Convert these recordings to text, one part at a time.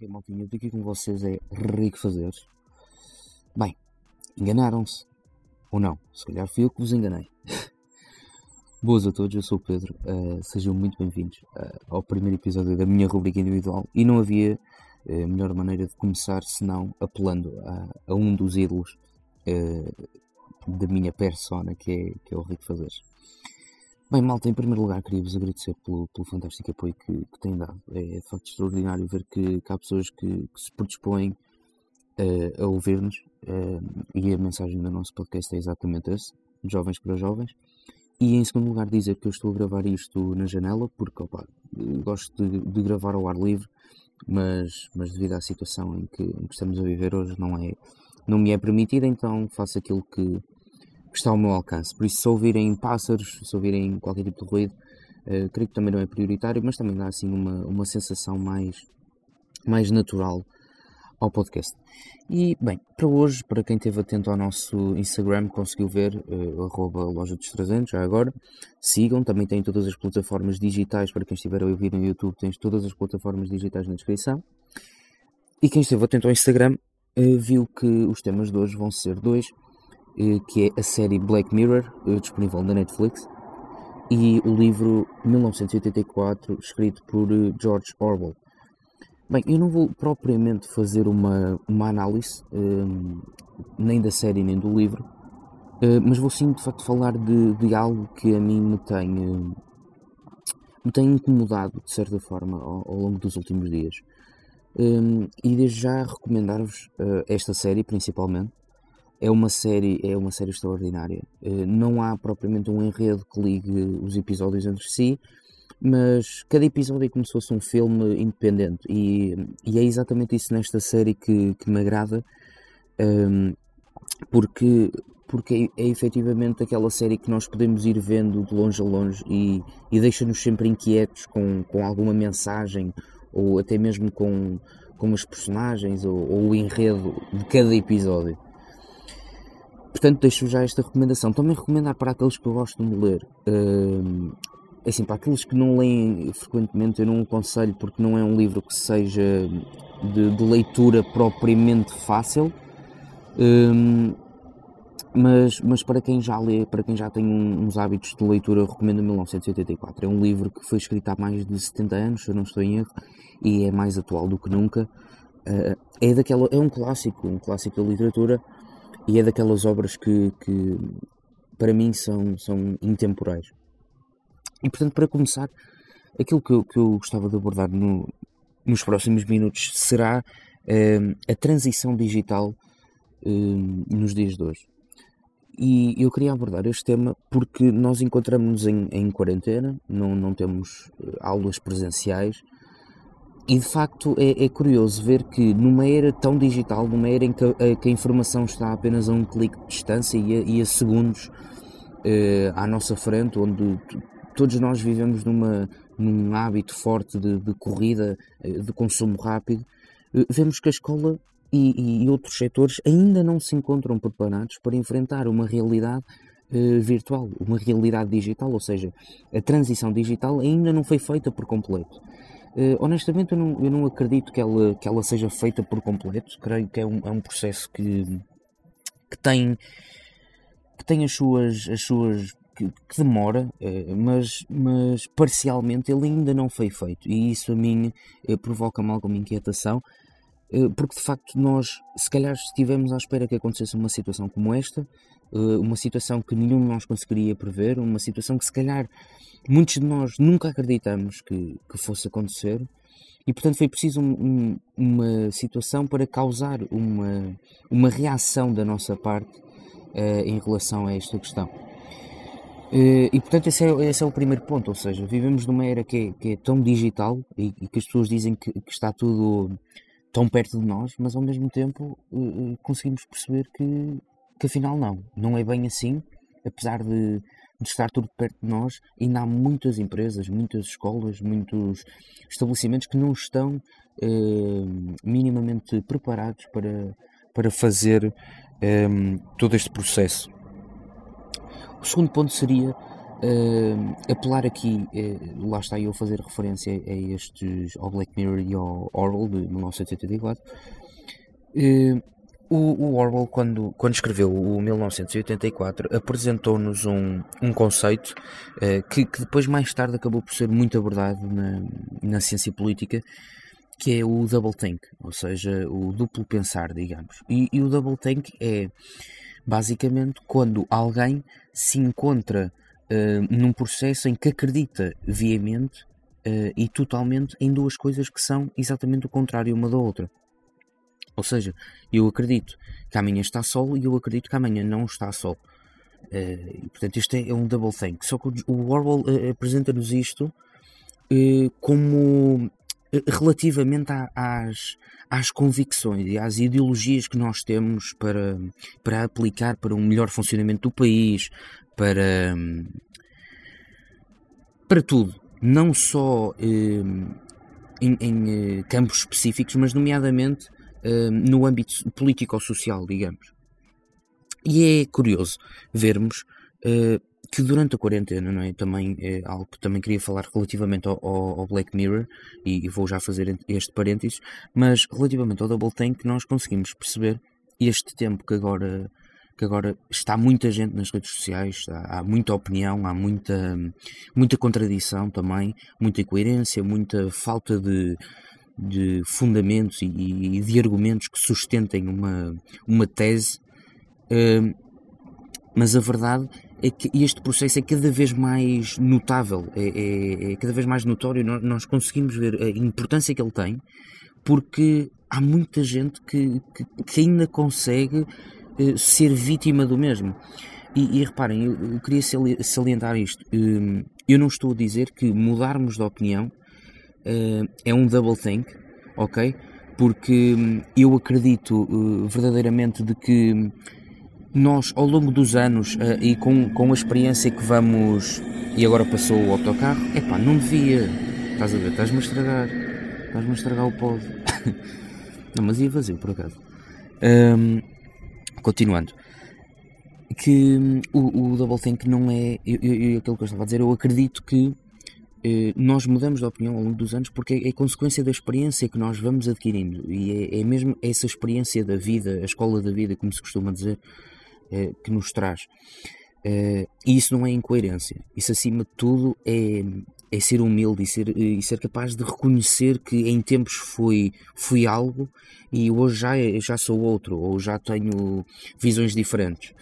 É, maltinha? Eu aqui com vocês é rico fazer. Bem, enganaram-se. Ou não, se calhar fui eu que vos enganei. Boas a todos, eu sou o Pedro. Uh, sejam muito bem-vindos uh, ao primeiro episódio da minha rubrica individual. E não havia uh, melhor maneira de começar senão apelando a, a um dos ídolos da minha persona, que é, que é o Rico Fazeres. Bem, malta, em primeiro lugar queria-vos agradecer pelo, pelo fantástico apoio que, que têm dado. É, de facto extraordinário ver que, que há pessoas que, que se predispõem uh, a ouvir-nos uh, e a mensagem do nosso podcast é exatamente esse, de jovens para jovens. E em segundo lugar dizer que eu estou a gravar isto na janela porque opa, gosto de, de, gravar ao ar livre, mas, mas devido à situação em que, em que estamos a viver hoje não, é, não me é permitido, então faço aquilo que, que está ao meu alcance. Por isso, se ouvirem pássaros, se ouvirem qualquer tipo de ruído, uh, creio que também não é prioritário, mas também dá assim uma, uma sensação mais, mais natural ao podcast. E, bem, para hoje, para quem esteve atento ao nosso Instagram, conseguiu ver, uh, loja dos 300, já agora, sigam, também tem todas as plataformas digitais, para quem estiver a ouvir no YouTube, tens todas as plataformas digitais na descrição. E quem esteve atento ao Instagram, uh, viu que os temas de hoje vão ser dois, que é a série Black Mirror, eh, disponível na Netflix, e o livro 1984, escrito por eh, George Orwell. Bem, eu não vou propriamente fazer uma, uma análise, um, nem da série nem do livro, uh, mas vou sim de facto falar de, de algo que a mim me tem, uh, me tem incomodado de certa forma ao, ao longo dos últimos dias. Um, e desde já recomendar-vos uh, esta série principalmente, é uma série é uma série extraordinária. Eh, não há propriamente um enredo que ligue os episódios entre si, mas cada episódio é como se fosse um filme independente e, e é exatamente isso nesta série que, que me agrada, um, ehm, porque porque é, é efetivamente aquela série que nós podemos ir vendo de longe a longe e, e deixa-nos sempre inquietos com, com alguma mensagem ou até mesmo com, com os personagens ou, ou o enredo de cada episódio. Portanto, deixo já esta recomendação. Também recomendar para aqueles que gostam de ler. Uh, assim, para aqueles que não leem frequentemente, eu não aconselho porque não é um livro que seja de, de leitura propriamente fácil. Mas, mas para quem já lê, para quem já tem uns hábitos de leitura, recomendo 1984. É um livro que foi escrito há mais de 70 anos, se eu não estou em erro, e é mais atual do que nunca. Uh, é, daquela, é um clássico, um clássico da literatura e é daquelas obras que, que para mim são, são intemporais. E portanto, para começar, aquilo que eu, que eu gostava de abordar no, nos próximos minutos será uh, a transição digital uh, nos dias de hoje. E eu queria abordar este tema porque nós encontramos-nos em, em quarentena, não, não temos eh, aulas presenciais, e de facto é, é, curioso ver que numa era tão digital, numa era em que a, que a informação está apenas a um clique de distância e a, e a segundos eh, à nossa frente, onde todos nós vivemos numa, num hábito forte de, de corrida, eh, de consumo rápido, eh, vemos que a escola e, e, outros setores ainda não se encontram preparados para enfrentar uma realidade eh, virtual, uma realidade digital, ou seja, a transição digital ainda não foi feita por completo. Uh, honestamente, eu não, eu não acredito que ela, que ela seja feita por completo. Creio que é um, é um processo que, que tem, que tem as suas. As suas que, que demora, uh, mas, mas parcialmente ele ainda não foi feito. E isso a mim uh, provoca-me alguma inquietação. Porque de facto nós, se calhar, estivemos à espera que acontecesse uma situação como esta, uma situação que nenhum de nós conseguiria prever, uma situação que se calhar muitos de nós nunca acreditamos que, que fosse acontecer e portanto foi preciso um, um, uma situação para causar uma, uma reação da nossa parte uh, em relação a esta questão. Uh, e portanto esse é, esse é, o primeiro ponto, ou seja, vivemos numa era que é, que é tão digital e, e, que as pessoas dizem que, que, está tudo tão perto de nós, mas ao mesmo tempo uh, conseguimos perceber que, que afinal não, não é bem assim, apesar de de estar tudo perto de nós, ainda há muitas empresas, muitas escolas, muitos estabelecimentos que não estão eh, minimamente preparados para, para fazer eh, todo este processo. O segundo ponto seria uh, apelar aqui, uh, lá está eu a fazer referência a estes, ao Black Mirror e ao Orwell de 1984. O, o, Orwell, quando, quando escreveu o 1984, apresentou-nos um, um conceito uh, que, que, depois, mais tarde, acabou por ser muito abordado na, na ciência política, que é o double think, ou seja, o duplo pensar, digamos. E, e o double think é basicamente quando alguém se encontra uh, num processo em que acredita veemente uh, e totalmente em duas coisas que são exatamente o contrário uma da outra. Ou seja, eu acredito que amanhã está sol e eu acredito que amanhã não está sol. Uh, portanto, isto é, é, um double think. Só que o Orwell uh, apresenta-nos isto uh, como relativamente às, às convicções e às ideologias que nós temos para, para aplicar para um melhor funcionamento do país, para, para tudo. Não só em, em campos específicos, mas nomeadamente uh, no âmbito político-social, digamos. E é curioso vermos uh, que durante a quarentena, não é? Também é algo que também queria falar relativamente ao, ao Black Mirror, e, e, vou já fazer este parênteses, mas relativamente ao Double Tank, nós conseguimos perceber este tempo que agora que agora está muita gente nas redes sociais, há, há, muita opinião, há muita, muita contradição também, muita incoerência, muita falta de, de fundamentos e, e, de argumentos que sustentem uma, uma tese, uh, mas a verdade é que este processo é cada vez mais notável, é, é, é cada vez mais notório. Nós, nós, conseguimos ver a importância que ele tem, porque há muita gente que, que, que ainda consegue uh, ser vítima do mesmo. E, e reparem, eu, eu, queria salientar isto. Uh, eu não estou a dizer que mudarmos de opinião é um double think, ok? Porque hum, eu acredito uh, verdadeiramente de que nós, ao longo dos anos uh, e com, com a experiência que vamos. E agora passou o autocarro, epá, não devia. Estás a ver? Estás-me a estragar. Estás-me a estragar o pod. não, mas ia vazio, por acaso. Um, continuando que hum, o, o double think não é eu, eu, aquilo que eu estava a dizer, eu acredito que eh, nós mudamos de opinião ao longo dos anos porque é, é consequência da experiência que nós vamos adquirindo e é, é, mesmo essa experiência da vida, a escola da vida, como se costuma dizer, é, que nos traz. Eh, e isso não é incoerência, isso acima de tudo é, é ser humilde e ser, e ser capaz de reconhecer que em tempos fui, fui algo e hoje já, é, já sou outro, ou já tenho visões diferentes.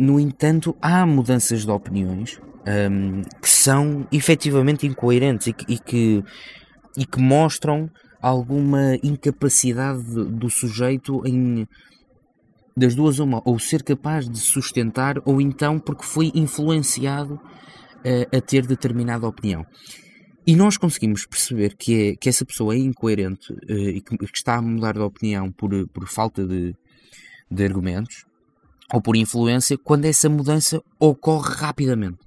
No entanto, há mudanças de opiniões um, que são efetivamente incoerentes e que, e que, e que mostram alguma incapacidade do sujeito em das duas uma, ou ser capaz de sustentar, ou então porque foi influenciado uh, a ter determinada opinião. E nós conseguimos perceber que, é, que essa pessoa é incoerente uh, e que, que, está a mudar de opinião por, por falta de, de argumentos ou por influência quando essa mudança ocorre rapidamente.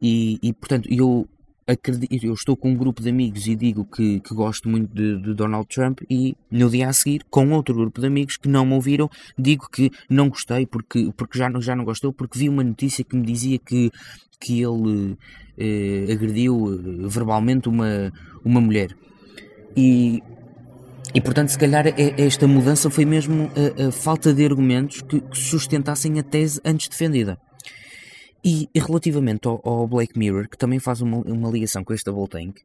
E, e portanto, eu acredito, eu estou com um grupo de amigos e digo que, que gosto muito de, de, Donald Trump e no dia a seguir, com outro grupo de amigos que não me ouviram, digo que não gostei porque, porque já, já não gostou, porque vi uma notícia que me dizia que, que ele eh, agrediu eh, verbalmente uma, uma mulher. E, e portanto, se calhar esta mudança foi mesmo a, a falta de argumentos que, que sustentassem a tese antes defendida. E, relativamente ao, ao, Black Mirror, que também faz uma, uma ligação com este Double Tank,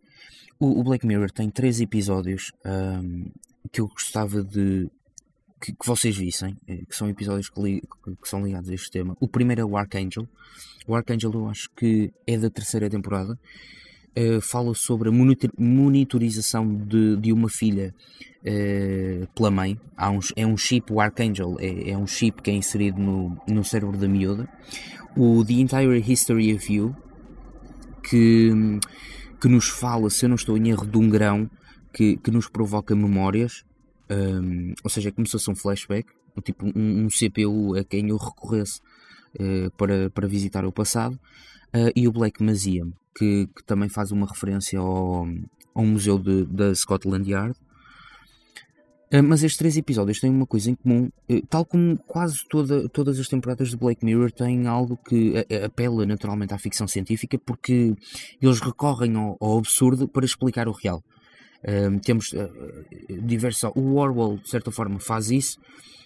o, o Black Mirror tem três episódios um, que eu gostava de que, que, vocês vissem, eh, que são episódios que, li, que, são ligados a este tema. O primeiro é o Archangel. O Archangel eu acho que é da terceira temporada. Uh, fala sobre a monitorização de, de uma filha uh, pela mãe. Há um, é um chip, o Archangel é, é um chip que é inserido no, no cérebro da miúda o The Entire History of You, que, que nos fala, se eu não estou em erro, de um grão que, que nos provoca memórias, um, ou seja, como se fosse um flashback, tipo um, um CPU a quem eu recorresse uh, para, para visitar o passado, uh, e o Black Museum, que, que também faz uma referência ao, ao museu da Scotland Yard. Uh, mas estes três episódios têm uma coisa em comum, uh, tal como quase toda, todas as temporadas de Black Mirror têm algo que apela naturalmente à ficção científica, porque eles recorrem ao, ao absurdo para explicar o real. Uh, temos diversos. O Orwell, de certa forma, faz isso.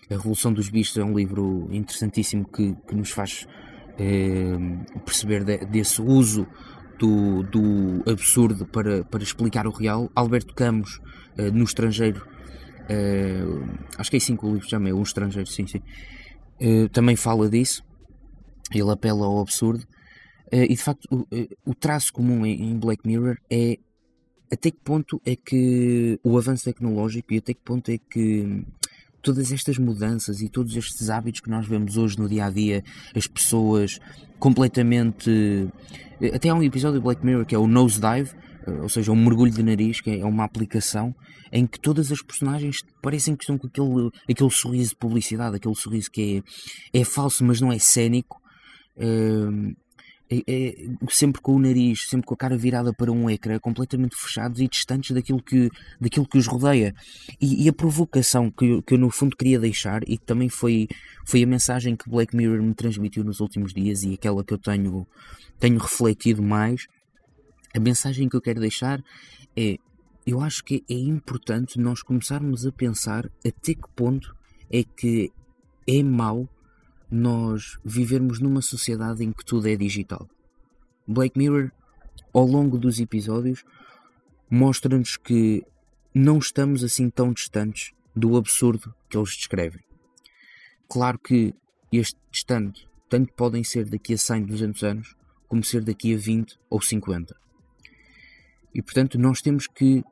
A Revolução dos Bichos é um livro interessantíssimo que, que nos faz perceber de, desse uso do, do absurdo para, para explicar o real. Alberto Camus, no estrangeiro, Uh, acho que é assim que o livro chama, é Um Estrangeiro, sim, sim. Uh, também fala disso. Ele apela ao absurdo. Uh, e de facto, o, o traço comum em, em, Black Mirror é até que ponto é que o avanço tecnológico e até que ponto é que todas estas mudanças e todos estes hábitos que nós vemos hoje no dia a dia, as pessoas completamente. Até há um episódio de Black Mirror que é o Nosedive, ou seja, um mergulho de nariz, que é uma aplicação em que todas as personagens parecem que estão com aquele, aquele sorriso de publicidade, aquele sorriso que é, é falso, mas não é cénico. Uh, é, é, sempre com o nariz, sempre com a cara virada para um ecrã, completamente fechados e distantes daquilo que, daquilo que os rodeia. E, e a provocação que eu, que eu, no fundo, queria deixar, e que também foi, foi a mensagem que Black Mirror me transmitiu nos últimos dias e aquela que eu tenho, tenho refletido mais, a mensagem que eu quero deixar é eu acho que é importante nós começarmos a pensar até que ponto é que é mau nós vivermos numa sociedade em que tudo é digital. Black Mirror, ao longo dos episódios, mostra-nos que não estamos assim tão distantes do absurdo que eles descrevem. Claro que este distante tanto podem ser daqui a 100, 200 anos, como ser daqui a 20 ou 50. E portanto, nós temos que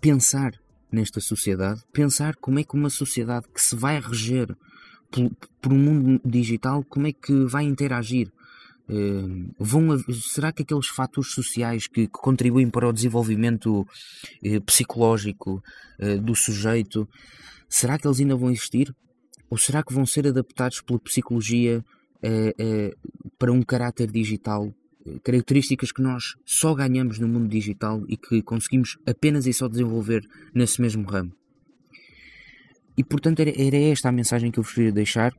pensar nesta sociedade, pensar como é que uma sociedade que se vai reger por, por um mundo digital, como é que vai interagir. Uh, vão, será que aqueles fatores sociais que, que contribuem para o desenvolvimento uh, psicológico uh, do sujeito, será que eles ainda vão existir? Ou será que vão ser adaptados pela psicologia para um caráter digital características que nós só ganhamos no mundo digital e que conseguimos apenas e só desenvolver nesse mesmo ramo. E portanto era, era esta a mensagem que eu vos queria deixar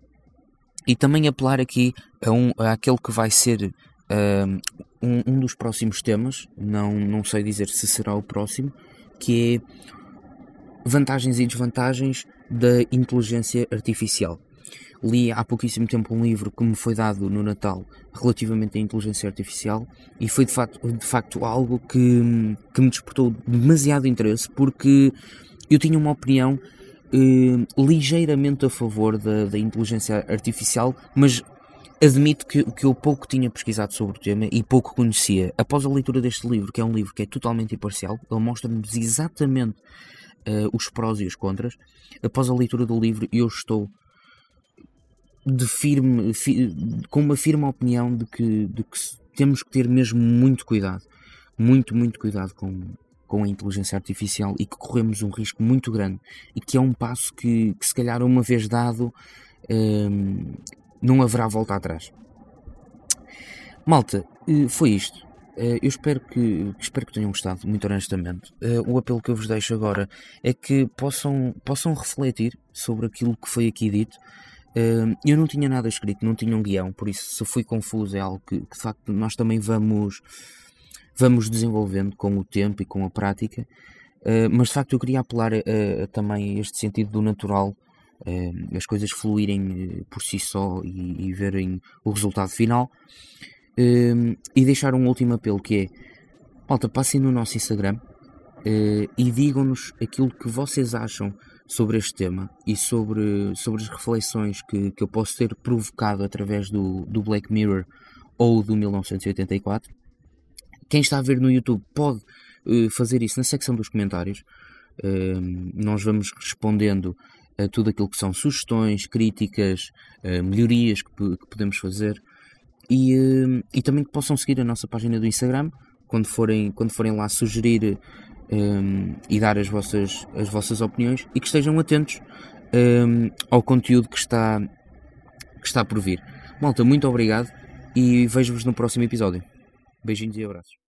e também apelar aqui a, um, a aquele que vai ser uh, um, um, dos próximos temas, não, não sei dizer se será o próximo, que é vantagens e desvantagens da inteligência artificial. Li há pouquíssimo tempo um livro que me foi dado no Natal relativamente à inteligência artificial e foi de facto, de facto algo que, que me despertou demasiado interesse porque eu tinha uma opinião eh, ligeiramente a favor da, da inteligência artificial, mas admito que, que eu pouco tinha pesquisado sobre o tema e pouco conhecia. Após a leitura deste livro, que é um livro que é totalmente imparcial, ele mostra-nos exatamente uh, os prós e os contras. Após a leitura do livro, eu estou de firme, com uma firme opinião de que, de que temos que ter mesmo muito cuidado, muito, muito cuidado com, com a inteligência artificial e que corremos um risco muito grande e que é um passo que, que se calhar uma vez dado hum, não haverá volta atrás. Malta, eh, foi isto. Eh, eu espero que, espero que tenham gostado, muito honestamente. Eh, o apelo que eu vos deixo agora é que possam, possam refletir sobre aquilo que foi aqui dito eu não tinha nada escrito, não tinha um guião, por isso se fui confuso é algo que, que de facto nós também vamos, vamos desenvolvendo com o tempo e com a prática. Mas de facto eu queria apelar também a este sentido do natural, as coisas fluírem uh, por si só e, e, verem o resultado final. e deixar um último apelo que é, malta, passem no nosso Instagram e digam-nos aquilo que vocês acham sobre este tema e sobre, sobre as reflexões que, que eu posso ter provocado através do, do Black Mirror ou do 1984. Quem está a ver no YouTube pode uh, fazer isso na secção dos comentários. Uh, nós vamos respondendo a tudo aquilo que são sugestões, críticas, uh, melhorias que, que, podemos fazer e, e também que possam seguir a nossa página do Instagram quando forem, quando forem lá sugerir um, e dar as vossas, as vossas opiniões e que estejam atentos um, ao conteúdo que está, que está por vir. Malta, muito obrigado e vejo-vos no próximo episódio. Beijinhos e abraços.